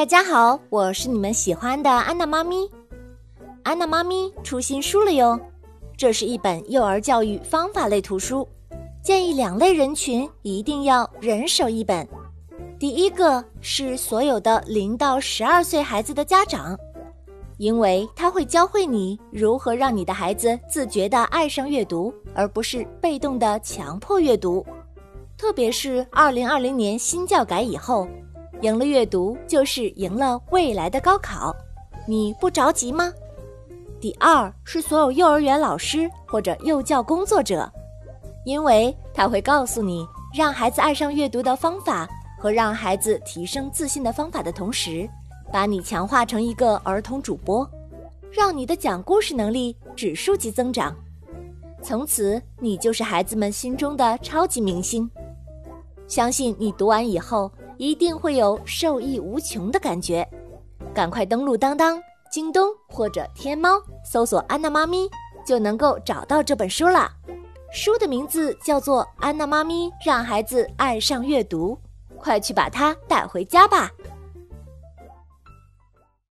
大家好，我是你们喜欢的安娜妈咪。安娜妈咪出新书了哟，这是一本幼儿教育方法类图书，建议两类人群一定要人手一本。第一个是所有的零到十二岁孩子的家长，因为他会教会你如何让你的孩子自觉地爱上阅读，而不是被动的强迫阅读。特别是二零二零年新教改以后。赢了阅读，就是赢了未来的高考，你不着急吗？第二是所有幼儿园老师或者幼教工作者，因为他会告诉你让孩子爱上阅读的方法和让孩子提升自信的方法的同时，把你强化成一个儿童主播，让你的讲故事能力指数级增长，从此你就是孩子们心中的超级明星。相信你读完以后。一定会有受益无穷的感觉，赶快登录当当、京东或者天猫，搜索“安娜妈咪”，就能够找到这本书了。书的名字叫做《安娜妈咪让孩子爱上阅读》，快去把它带回家吧。